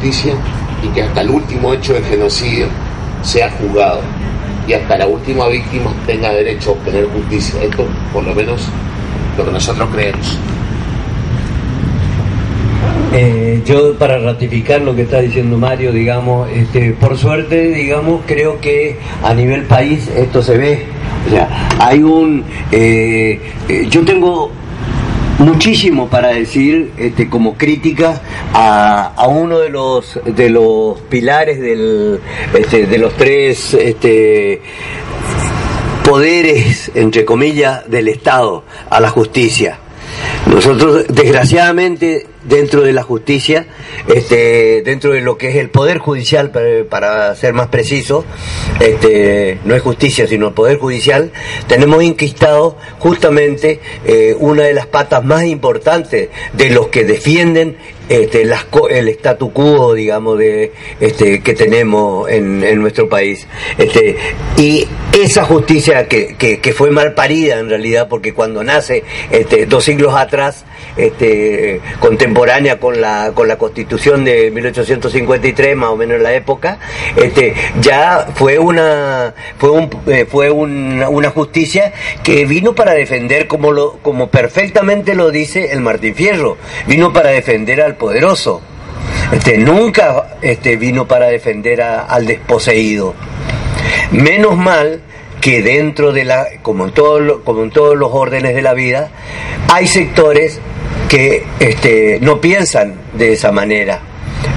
justicia y que hasta el último hecho de genocidio sea juzgado y hasta la última víctima tenga derecho a obtener justicia. Esto, por lo menos, lo que nosotros creemos. Eh, yo para ratificar lo que está diciendo Mario, digamos, este, por suerte, digamos, creo que a nivel país esto se ve. O sea, hay un, eh, eh, yo tengo muchísimo para decir este, como crítica a, a uno de los de los pilares del, este, de los tres este, poderes entre comillas del Estado a la justicia. Nosotros desgraciadamente dentro de la justicia, este, dentro de lo que es el poder judicial, para, ser más preciso, este, no es justicia sino el poder judicial, tenemos inquistado justamente eh, una de las patas más importantes de los que defienden este, las, el statu quo, digamos, de, este, que tenemos en, en nuestro país. Este, y esa justicia que, que, que fue mal parida en realidad, porque cuando nace este, dos siglos atrás, este, contemporánea con la, con la constitución de 1853, más o menos en la época, este, ya fue una, fue un, eh, fue una, una justicia que vino para defender, como, lo, como perfectamente lo dice el Martín Fierro, vino para defender al poderoso. Este, nunca este, vino para defender a- al desposeído. Menos mal que dentro de la, como en, todo como en todos los órdenes de la vida, hay sectores que este, no piensan de esa manera.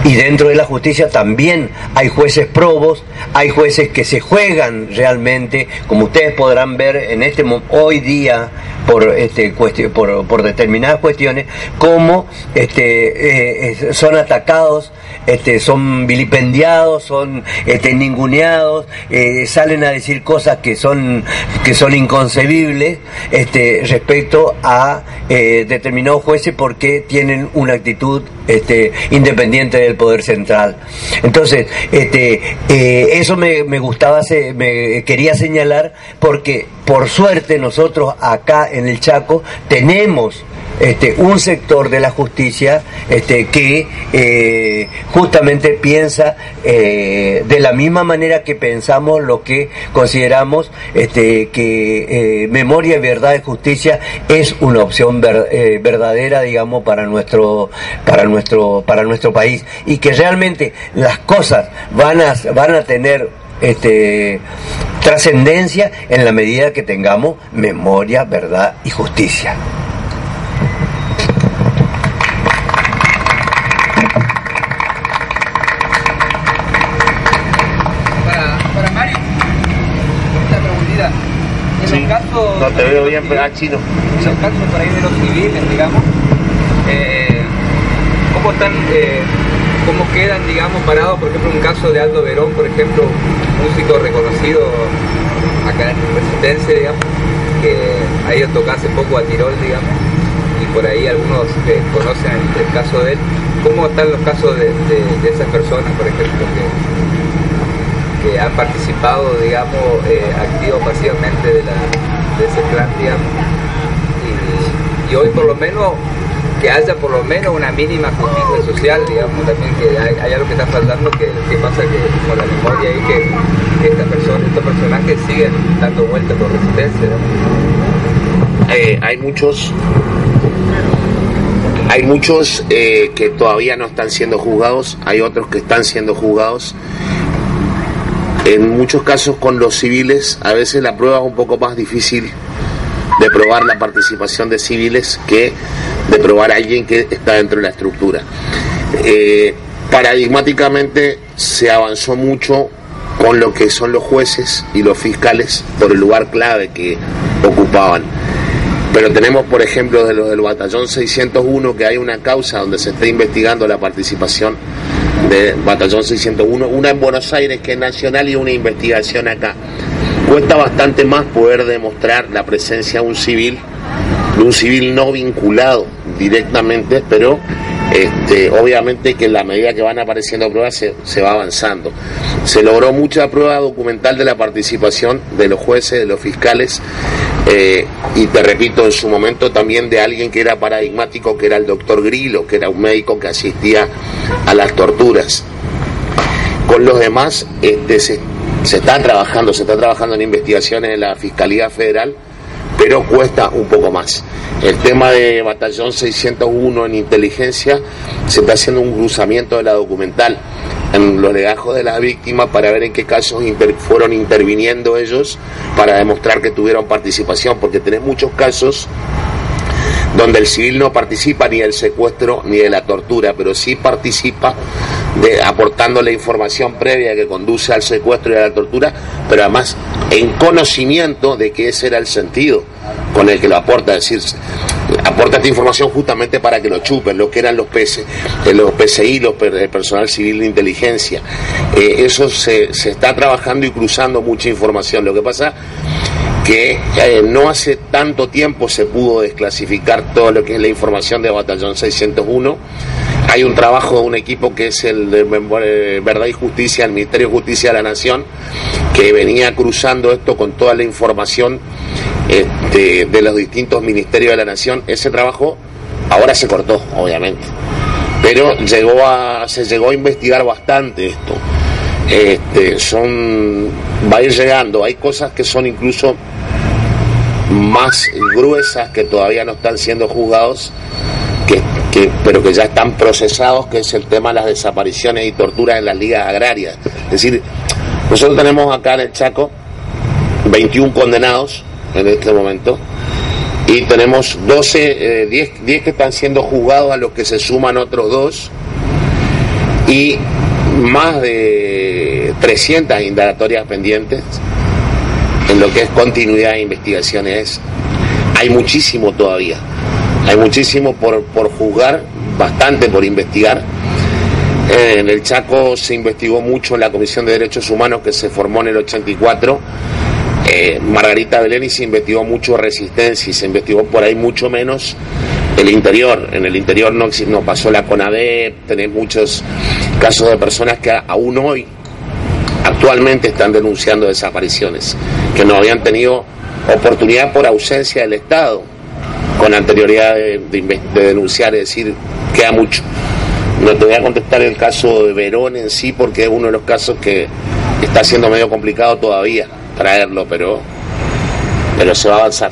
Y dentro de la justicia también hay jueces probos, hay jueces que se juegan realmente, como ustedes podrán ver en este hoy día por este por, por determinadas cuestiones, cómo este, eh, son atacados, este, son vilipendiados, son este, ninguneados, eh, salen a decir cosas que son que son inconcebibles este, respecto a eh, determinados jueces porque tienen una actitud este, independiente del poder central. Entonces, este, eh, eso me, me gustaba, se- me quería señalar porque por suerte nosotros acá en el Chaco tenemos este, un sector de la justicia este, que eh, justamente piensa eh, de la misma manera que pensamos lo que consideramos este, que eh, memoria, verdad y justicia es una opción eh, verdadera, digamos, para nuestro, para nuestro, para nuestro país. Y que realmente las cosas van a, van a tener este, trascendencia en la medida que tengamos memoria, verdad y justicia. Para, para Mario, esta preguntita. En Sí. los casos. No te veo bien, pero ah, chino. En los casos por ahí de los civiles, digamos, eh, ¿cómo están, eh, cómo quedan, digamos, parados, por ejemplo, un caso de Aldo Verón, por ejemplo, músico reconocido acá en Resistencia, digamos, que ha ido a tocar hace poco a Tirol, digamos, y por ahí algunos eh, conocen el, caso de él. ¿Cómo están los casos de, de- esas personas, por ejemplo, que, han participado, digamos, eh, activo pasivamente de, la, de ese plan? Y, y hoy por lo menos que haya por lo menos una mínima justicia social, digamos, también que hay, hay algo que está faltando que, pasa que con la memoria y que, que esta persona, estos personajes siguen dando vueltas por resistencia. Eh, hay muchos hay muchos eh, que todavía no están siendo juzgados, hay otros que están siendo juzgados. En muchos casos con los civiles a veces la prueba es un poco más difícil de probar la participación de civiles que de probar a alguien que está dentro de la estructura. Eh, paradigmáticamente se avanzó mucho con lo que son los jueces y los fiscales por el lugar clave que ocupaban. Pero tenemos, por ejemplo, de los del batallón 601, que hay una causa donde se está investigando la participación de Batallón 601, una en Buenos Aires que es nacional y una investigación acá. Cuesta bastante más poder demostrar la presencia de un civil, de un civil no vinculado directamente, pero este, obviamente que en la medida que van apareciendo pruebas se, va avanzando. Se logró mucha prueba documental de la participación de los jueces, de los fiscales, eh, y te repito, en su momento también de alguien que era paradigmático, que era el doctor Grillo, que era un médico que asistía a las torturas. Con los demás este, se, se está trabajando, se está trabajando en investigaciones en la Fiscalía Federal pero cuesta un poco más. El tema de Batallón 601 en inteligencia se está haciendo un cruzamiento de la documental en los legajos de las víctimas para ver en qué casos fueron interviniendo ellos para demostrar que tuvieron participación, porque tenés muchos casos donde el civil no participa ni del secuestro ni de la tortura, pero sí participa de, aportando la información previa que conduce al secuestro y a la tortura, pero además en conocimiento de que ese era el sentido con el que lo aporta, es decir, aporta esta información justamente para que lo chupen, lo que eran los PC, eh, los PCI, los personal civil de inteligencia. Eh, eso se, se está trabajando y cruzando mucha información. Lo que pasa que eh, no hace tanto tiempo se pudo desclasificar todo lo que es la información de Batallón 601. Hay un trabajo de un equipo que es el de Verdad y Justicia, el Ministerio de Justicia de la Nación, que venía cruzando esto con toda la información este, de los distintos ministerios de la Nación. Ese trabajo ahora se cortó, obviamente, pero llegó a, se llegó a investigar bastante esto. Este, son va a ir llegando. Hay cosas que son incluso más gruesas que todavía no están siendo juzgados, que, pero que ya están procesados, que es el tema de las desapariciones y torturas en las ligas agrarias. Es decir, nosotros tenemos acá en el Chaco 21 condenados en este momento y tenemos 12, 10, 10 que están siendo juzgados a los que se suman otros dos y más de 300 indagatorias pendientes en lo que es continuidad de investigaciones. Hay muchísimo todavía, hay muchísimo por, por juzgar, bastante por investigar. Eh, en el Chaco se investigó mucho en la Comisión de Derechos Humanos que se formó en el 84. Eh, Margarita Belén y se investigó mucho resistencia y se investigó por ahí mucho menos el interior. En el interior no, no pasó la CONADE, tenés muchos casos de personas que aún hoy actualmente están denunciando desapariciones, que no habían tenido oportunidad por ausencia del Estado con anterioridad de, denunciar, es decir, queda mucho. No te voy a contestar el caso de Verón en sí porque es uno de los casos que está siendo medio complicado todavía traerlo, pero, pero se va a avanzar.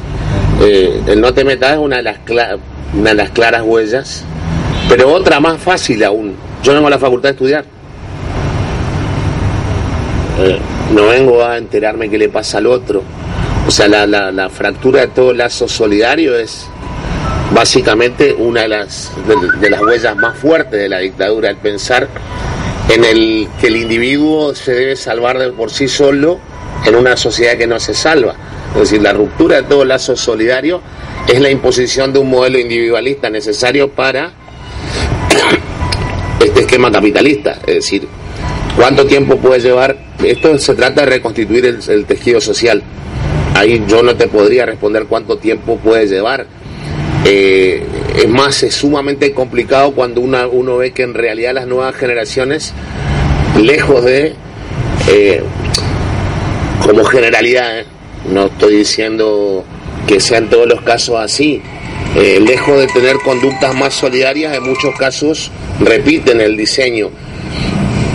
eh, el no te metas es una de, las claras huellas, pero otra más fácil aún. Yo vengo a la facultad de estudiar. Eh, no vengo a enterarme qué le pasa al otro, O sea, la, la, fractura de todo lazo solidario es básicamente una de las, de, las huellas más fuertes de la dictadura, el pensar en el que el individuo se debe salvar de por sí solo en una sociedad que no se salva. Es decir, la ruptura de todo lazo solidario es la imposición de un modelo individualista necesario para este esquema capitalista. Es decir, ¿cuánto tiempo puede llevar? Esto se trata de reconstituir el, tejido social. Ahí yo no te podría responder cuánto tiempo puede llevar. Eh, es más, es sumamente complicado cuando uno ve que en realidad las nuevas generaciones, lejos de, eh, como generalidad, ¿eh? No estoy diciendo que sean todos los casos así, lejos de tener conductas más solidarias, en muchos casos repiten el diseño.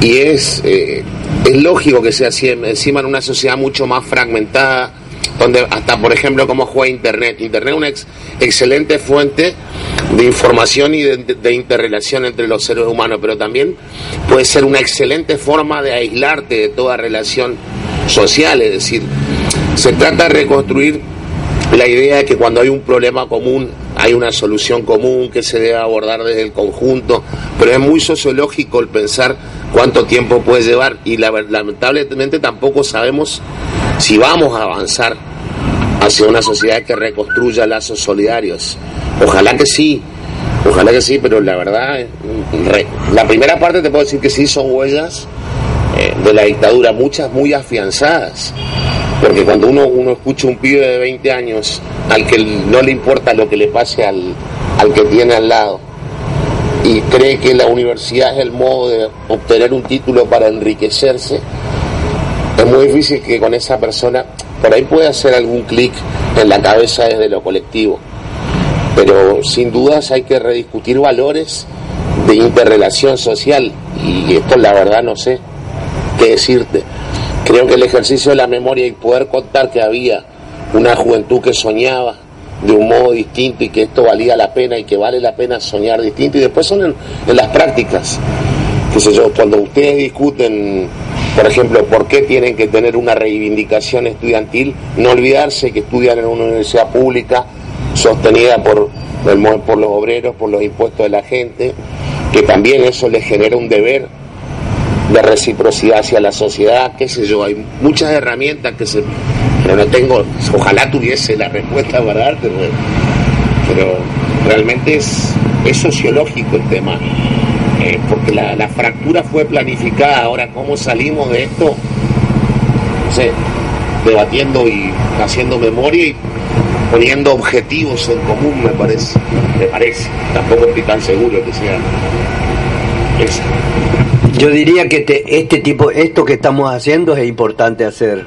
Y es, es lógico que sea así, encima en una sociedad mucho más fragmentada, donde hasta por ejemplo como juega Internet. Internet es una excelente fuente de información y de, interrelación entre los seres humanos, pero también puede ser una excelente forma de aislarte de toda relación social, es decir, se trata de reconstruir la idea de que cuando hay un problema común hay una solución común que se debe abordar desde el conjunto, pero es muy sociológico el pensar cuánto tiempo puede llevar y lamentablemente tampoco sabemos si vamos a avanzar hacia una sociedad que reconstruya lazos solidarios. Ojalá que sí, ojalá que sí, pero la verdad, la primera parte te puedo decir que sí son huellas eh, de la dictadura, muchas muy afianzadas. Porque cuando uno, uno escucha un pibe de 20 años al que no le importa lo que le pase al, al que tiene al lado y cree que la universidad es el modo de obtener un título para enriquecerse, es muy difícil que con esa persona por ahí puede hacer algún clic en la cabeza desde lo colectivo. Pero sin dudas hay que rediscutir valores de interrelación social y esto la verdad no sé qué decirte. Creo que el ejercicio de la memoria y poder contar que había una juventud que soñaba de un modo distinto y que esto valía la pena y que vale la pena soñar distinto y después son en, las prácticas. Qué sé yo, cuando ustedes discuten por ejemplo, ¿por qué tienen que tener una reivindicación estudiantil? No olvidarse que estudian en una universidad pública sostenida por, por los obreros, por los impuestos de la gente, que también eso les genera un deber de reciprocidad hacia la sociedad, qué sé yo, hay muchas herramientas que se... Pero no tengo, ojalá tuviese la respuesta para darte, pero realmente es, es sociológico el tema. Eh, porque la, fractura fue planificada. Ahora, ¿cómo salimos de esto? No sé, debatiendo y haciendo memoria y poniendo objetivos en común, me parece. Me parece. Tampoco estoy tan seguro que sea eso. Yo diría que este tipo, esto que estamos haciendo es importante hacer.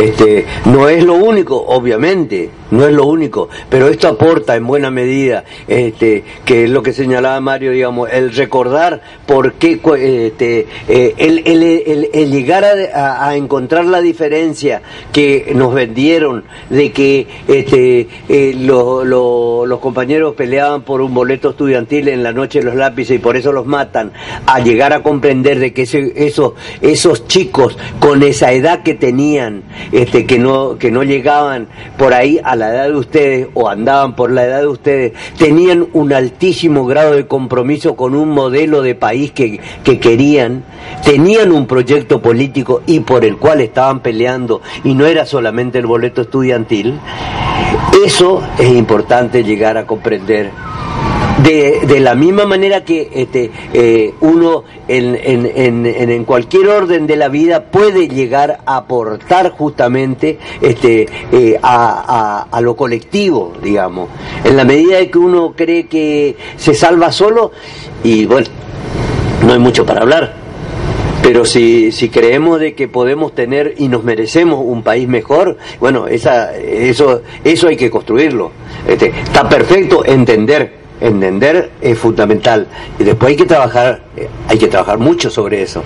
Este, no es lo único, obviamente, no es lo único, pero esto aporta en buena medida, este, que es lo que señalaba Mario, digamos, el recordar por qué, este, eh, el, el, el, llegar a, encontrar la diferencia que nos vendieron de que este, eh, los compañeros peleaban por un boleto estudiantil en la noche de los lápices y por eso los matan, a llegar a comprender de que ese, esos, esos chicos con esa edad que tenían, este, que no, que no llegaban por ahí a la edad de ustedes o andaban por la edad de ustedes, tenían un altísimo grado de compromiso con un modelo de país que, que querían, tenían un proyecto político y por el cual estaban peleando y no era solamente el boleto estudiantil, eso es importante llegar a comprender de, de, la misma manera que este, eh, uno en, en, en, en, cualquier orden de la vida puede llegar a aportar justamente este, eh, a, a, a, lo colectivo, digamos. En la medida de que uno cree que se salva solo, y bueno, no hay mucho para hablar. Pero si, si creemos de que podemos tener y nos merecemos un país mejor, bueno, esa, eso, eso hay que construirlo. Este, está perfecto entender entender es fundamental y después hay que trabajar eh, hay que trabajar mucho sobre eso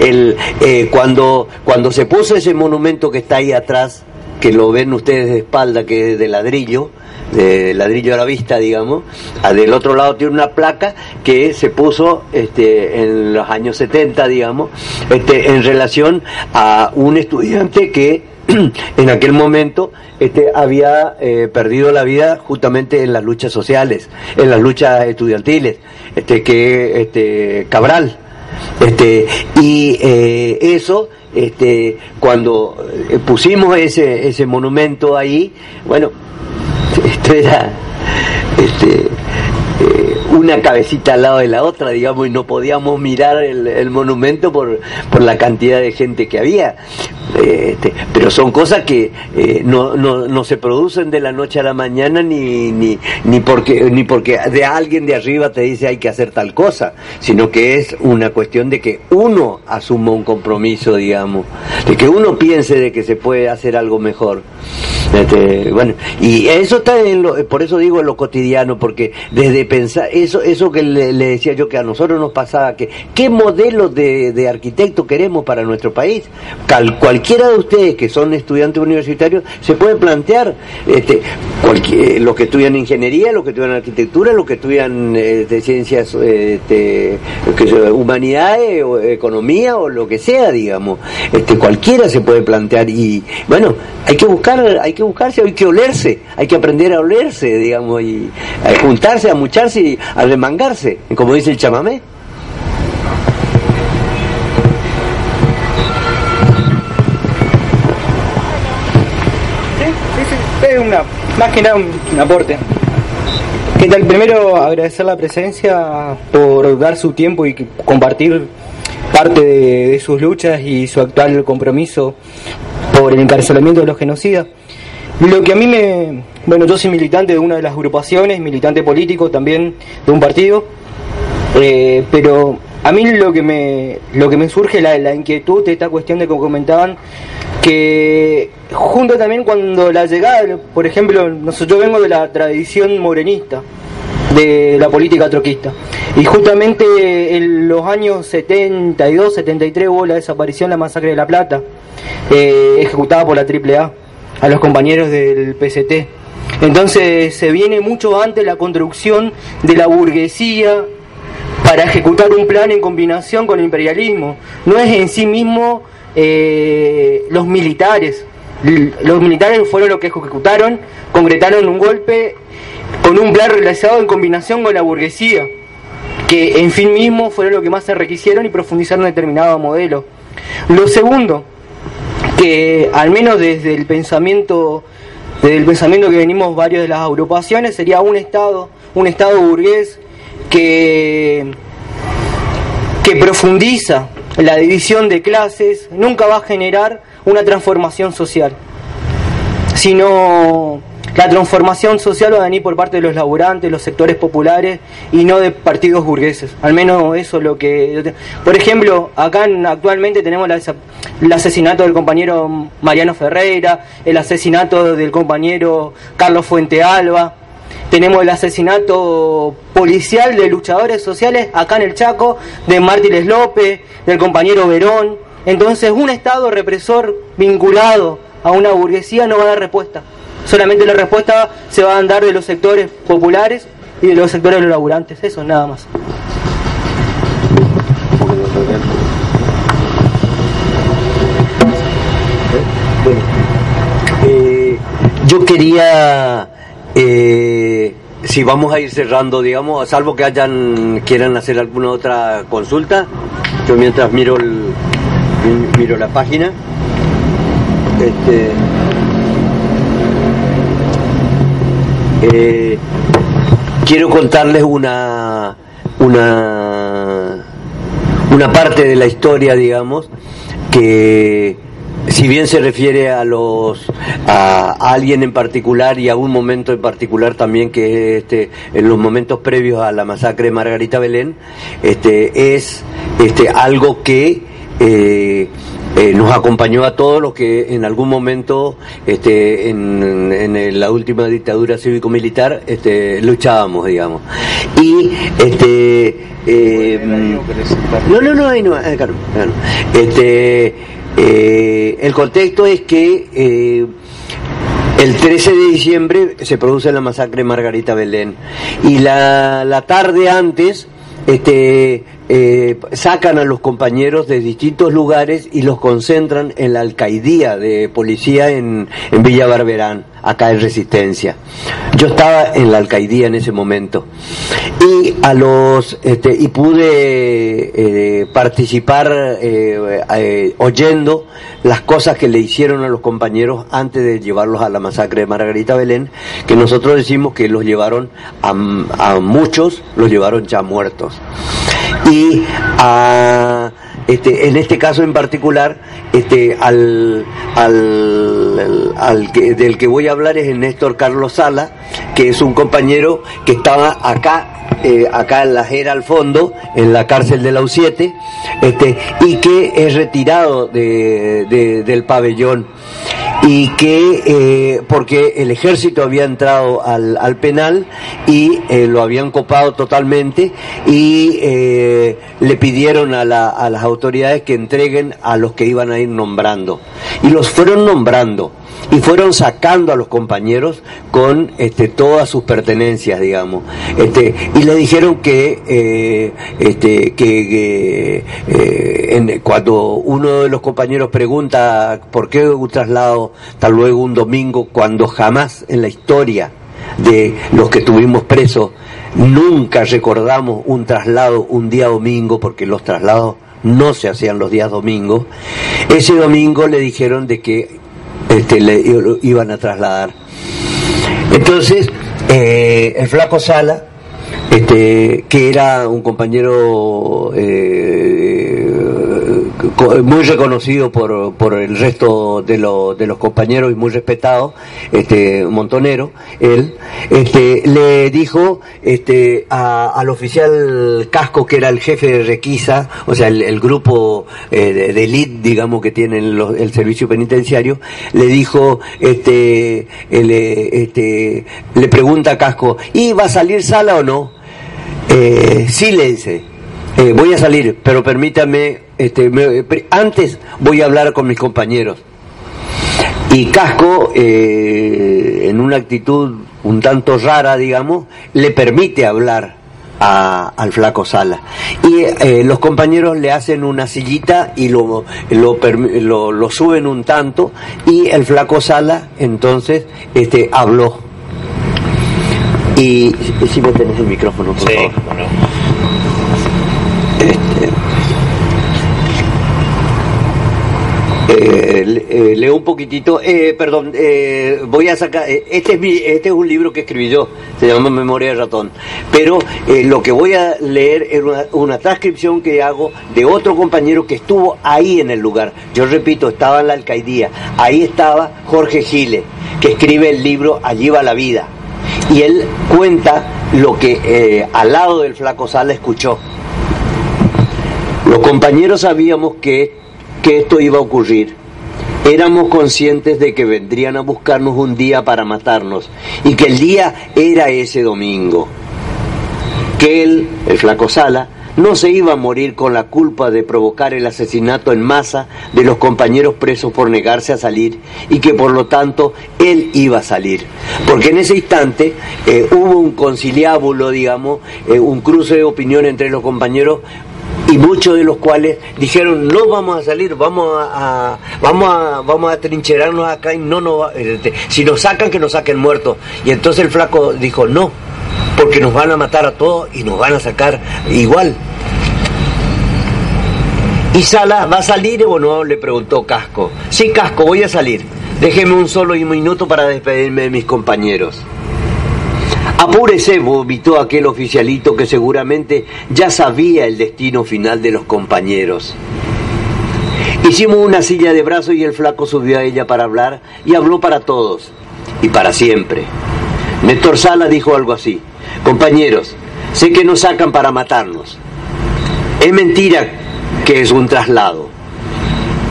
el, eh, cuando cuando se puso ese monumento que está ahí atrás que lo ven ustedes de espalda que es de ladrillo de ladrillo a la vista, digamos. Ah, del otro lado tiene una placa que se puso este, en los años 70, digamos, este, en relación a un estudiante que en aquel momento este, había eh, perdido la vida justamente en las luchas sociales, en las luchas estudiantiles, este, que este, Cabral. Este, y eh, eso, este, cuando eh, pusimos ese, ese monumento ahí, bueno, esto era este, una cabecita al lado de la otra, digamos, y no podíamos mirar el, monumento por, por, la cantidad de gente que había. Este, pero son cosas que eh, no, no, no, se producen de la noche a la mañana ni, ni, ni, porque, ni porque de alguien de arriba te dice hay que hacer tal cosa, sino que es una cuestión de que uno asuma un compromiso, digamos, de que uno piense de que se puede hacer algo mejor. Este, bueno, y eso está en lo, por eso digo en lo cotidiano, porque desde pensar, eso, eso que le, decía yo que a nosotros nos pasaba, que qué modelo de, de arquitecto queremos para nuestro país. cualquiera de ustedes que son estudiantes universitarios se puede plantear, este, cualquier, los que estudian ingeniería, los que estudian arquitectura, los que estudian eh, de ciencias, este, que, humanidades o economía o lo que sea, digamos. Este, cualquiera se puede plantear y bueno, hay que buscar, hay que buscarse, hay que olerse, hay que aprender a olerse, digamos, y juntarse, a mucharse y a remangarse, como dice el chamamé. es más que nada un, aporte. ¿Qué tal? Primero agradecer la presencia por dar su tiempo y compartir parte de, sus luchas y su actual compromiso por el encarcelamiento de los genocidas. Lo que a mí me... Bueno, yo soy militante de una de las agrupaciones, militante político también de un partido, eh, pero a mí lo que me, lo que me surge la, la inquietud de esta cuestión de que comentaban que junto también cuando la llegada, por ejemplo, yo vengo de la tradición morenista, de la política troquista. Y justamente en los años 72, 73 hubo la desaparición, la masacre de La Plata, eh, ejecutada por la AAA a los compañeros del PCT. Entonces se viene mucho antes la construcción de la burguesía para ejecutar un plan en combinación con el imperialismo. No es en sí mismo eh, los militares. Los militares fueron los que ejecutaron, concretaron un golpe con un plan realizado en combinación con la burguesía, que en fin mismo fueron los que más se requisieron y profundizaron determinado modelo. Lo segundo, que al menos desde el pensamiento desde el pensamiento que venimos varios de las agrupaciones sería un estado un estado burgués que que profundiza la división de clases nunca va a generar una transformación social sino la transformación social va a venir por parte de los laburantes, los sectores populares y no de partidos burgueses. Al menos eso es lo que... Por ejemplo, acá actualmente tenemos el asesinato del compañero Mariano Ferreira, el asesinato del compañero Carlos Fuente Alba, tenemos el asesinato policial de luchadores sociales acá en el Chaco, de Mártires López, del compañero Verón. Entonces un Estado represor vinculado a una burguesía no va a dar respuesta solamente la respuesta se va a dar de los sectores populares y de los sectores de los laburantes, eso nada más. Eh, yo quería, eh, si vamos a ir cerrando, digamos, salvo que hayan quieran hacer alguna otra consulta, yo mientras miro el, miro la página. Este, Eh, quiero contarles una, una, una parte de la historia, digamos, que si bien se refiere a los a, alguien en particular y a un momento en particular también que es este en los momentos previos a la masacre de Margarita Belén este es este algo que eh, eh, nos acompañó a todos los que en algún momento este, en, la última dictadura cívico-militar este, luchábamos, digamos. Y este, eh, no, no, no, no, eh, claro, Este, el contexto es que el 13 de diciembre se produce la masacre de Margarita Belén y la, la tarde antes este, eh, sacan a los compañeros de distintos lugares y los concentran en la alcaidía de policía en, en Villa Barberán, acá en Resistencia. Yo estaba en la alcaidía en ese momento y a los este, y pude eh, participar eh, eh, oyendo las cosas que le hicieron a los compañeros antes de llevarlos a la masacre de Margarita Belén, que nosotros decimos que los llevaron a, a muchos, los llevaron ya muertos. Y a este, en este caso en particular, este, al, al, al del que voy a hablar es el Néstor Carlos Sala, que es un compañero que estaba acá, eh, acá en la Jera al fondo, en la cárcel de la U7, este, y que es retirado de, del pabellón y que eh, porque el ejército había entrado al, al penal y eh, lo habían copado totalmente y eh, le pidieron a, la, a las autoridades que entreguen a los que iban a ir nombrando. Y los fueron nombrando y fueron sacando a los compañeros con este, todas sus pertenencias, digamos. Este, y le dijeron que, eh, este, que, eh, en, cuando uno de los compañeros pregunta por qué un traslado tal luego un domingo, cuando jamás en la historia de los que tuvimos presos nunca recordamos un traslado un día domingo, porque los traslados no se hacían los días domingos, ese domingo le dijeron de que este, le iban a trasladar. Entonces, eh, el flaco Sala, este, que era un compañero eh, muy reconocido por, por el resto de, lo, de los compañeros y muy respetado, este montonero, él, este, le dijo este, a, al oficial Casco, que era el jefe de requisa, o sea, el, grupo eh, de, elite, digamos, que tiene el, el servicio penitenciario, le dijo, este, el, este, le pregunta a Casco, ¿y va a salir sala o no? Eh, sí, le dice, eh, voy a salir, pero permítame, este, me, antes voy a hablar con mis compañeros. Y Casco, eh, en una actitud un tanto rara, digamos, le permite hablar a, al flaco Sala. Y eh, los compañeros le hacen una sillita y lo, lo, lo, lo, suben un tanto y el flaco Sala entonces este, habló. Y si vos tenés el micrófono, por sí, favor. Bueno. Eh, eh, leo un poquitito, eh, perdón, eh, voy a sacar, este es, mi, este es un libro que escribí yo, se llama Memoria de Ratón, pero lo que voy a leer es una, transcripción que hago de otro compañero que estuvo ahí en el lugar. Yo repito, estaba en la alcaidía, ahí estaba Jorge Gile, que escribe el libro Allí va la vida, y él cuenta lo que al lado del flaco Sala escuchó. Los compañeros sabíamos que, que esto iba a ocurrir. Éramos conscientes de que vendrían a buscarnos un día para matarnos y que el día era ese domingo. Que él, el flaco Sala, no se iba a morir con la culpa de provocar el asesinato en masa de los compañeros presos por negarse a salir y que por lo tanto él iba a salir. Porque en ese instante eh, hubo un conciliábulo, digamos, eh, un cruce de opinión entre los compañeros y muchos de los cuales dijeron no vamos a salir vamos a, vamos a vamos a trincherarnos acá y no nos este, si nos sacan que nos saquen muertos y entonces el flaco dijo no porque nos van a matar a todos y nos van a sacar igual y Sala va a salir o no le preguntó Casco. Sí Casco voy a salir. Déjeme un solo minuto para despedirme de mis compañeros Apúrese, vomitó aquel oficialito que seguramente ya sabía el destino final de los compañeros. Hicimos una silla de brazo y el flaco subió a ella para hablar y habló para todos y para siempre. Néstor Sala dijo algo así, compañeros, sé que nos sacan para matarnos. Es mentira que es un traslado.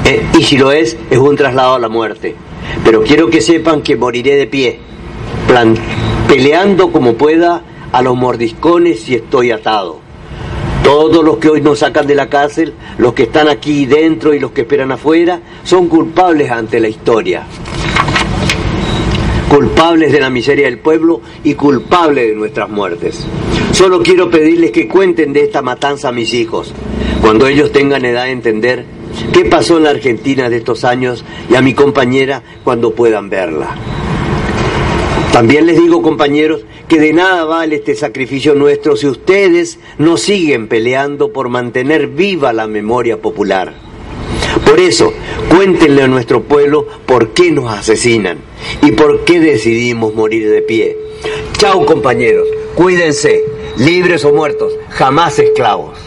Eh, y si lo es, es un traslado a la muerte. Pero quiero que sepan que moriré de pie, peleando como pueda a los mordiscones si estoy atado. Todos los que hoy nos sacan de la cárcel, los que están aquí dentro y los que esperan afuera, son culpables ante la historia. Culpables de la miseria del pueblo y culpables de nuestras muertes. Solo quiero pedirles que cuenten de esta matanza a mis hijos, cuando ellos tengan edad de entender qué pasó en la Argentina de estos años y a mi compañera cuando puedan verla. También les digo, compañeros, que de nada vale este sacrificio nuestro si ustedes no siguen peleando por mantener viva la memoria popular. Por eso, cuéntenle a nuestro pueblo por qué nos asesinan y por qué decidimos morir de pie. Chao compañeros, cuídense, libres o muertos, jamás esclavos.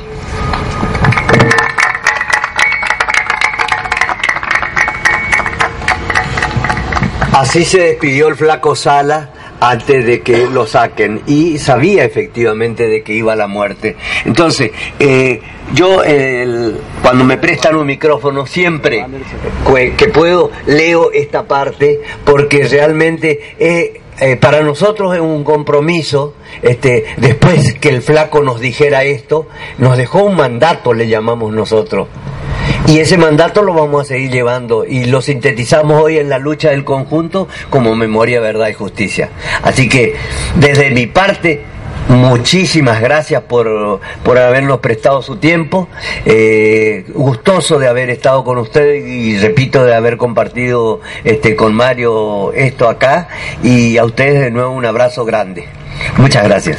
Así se despidió el flaco Sala antes de que lo saquen y sabía efectivamente de que iba a la muerte. Entonces, eh, yo cuando me prestan un micrófono siempre que puedo leo esta parte porque realmente eh, para nosotros es un compromiso, este, después que el flaco nos dijera esto, nos dejó un mandato, le llamamos nosotros. Y ese mandato lo vamos a seguir llevando y lo sintetizamos hoy en la lucha del conjunto como memoria, verdad y justicia. Así que desde mi parte, muchísimas gracias por, por habernos prestado su tiempo. Eh, gustoso de haber estado con ustedes y repito de haber compartido este, con Mario esto acá. Y a ustedes de nuevo un abrazo grande. Muchas gracias.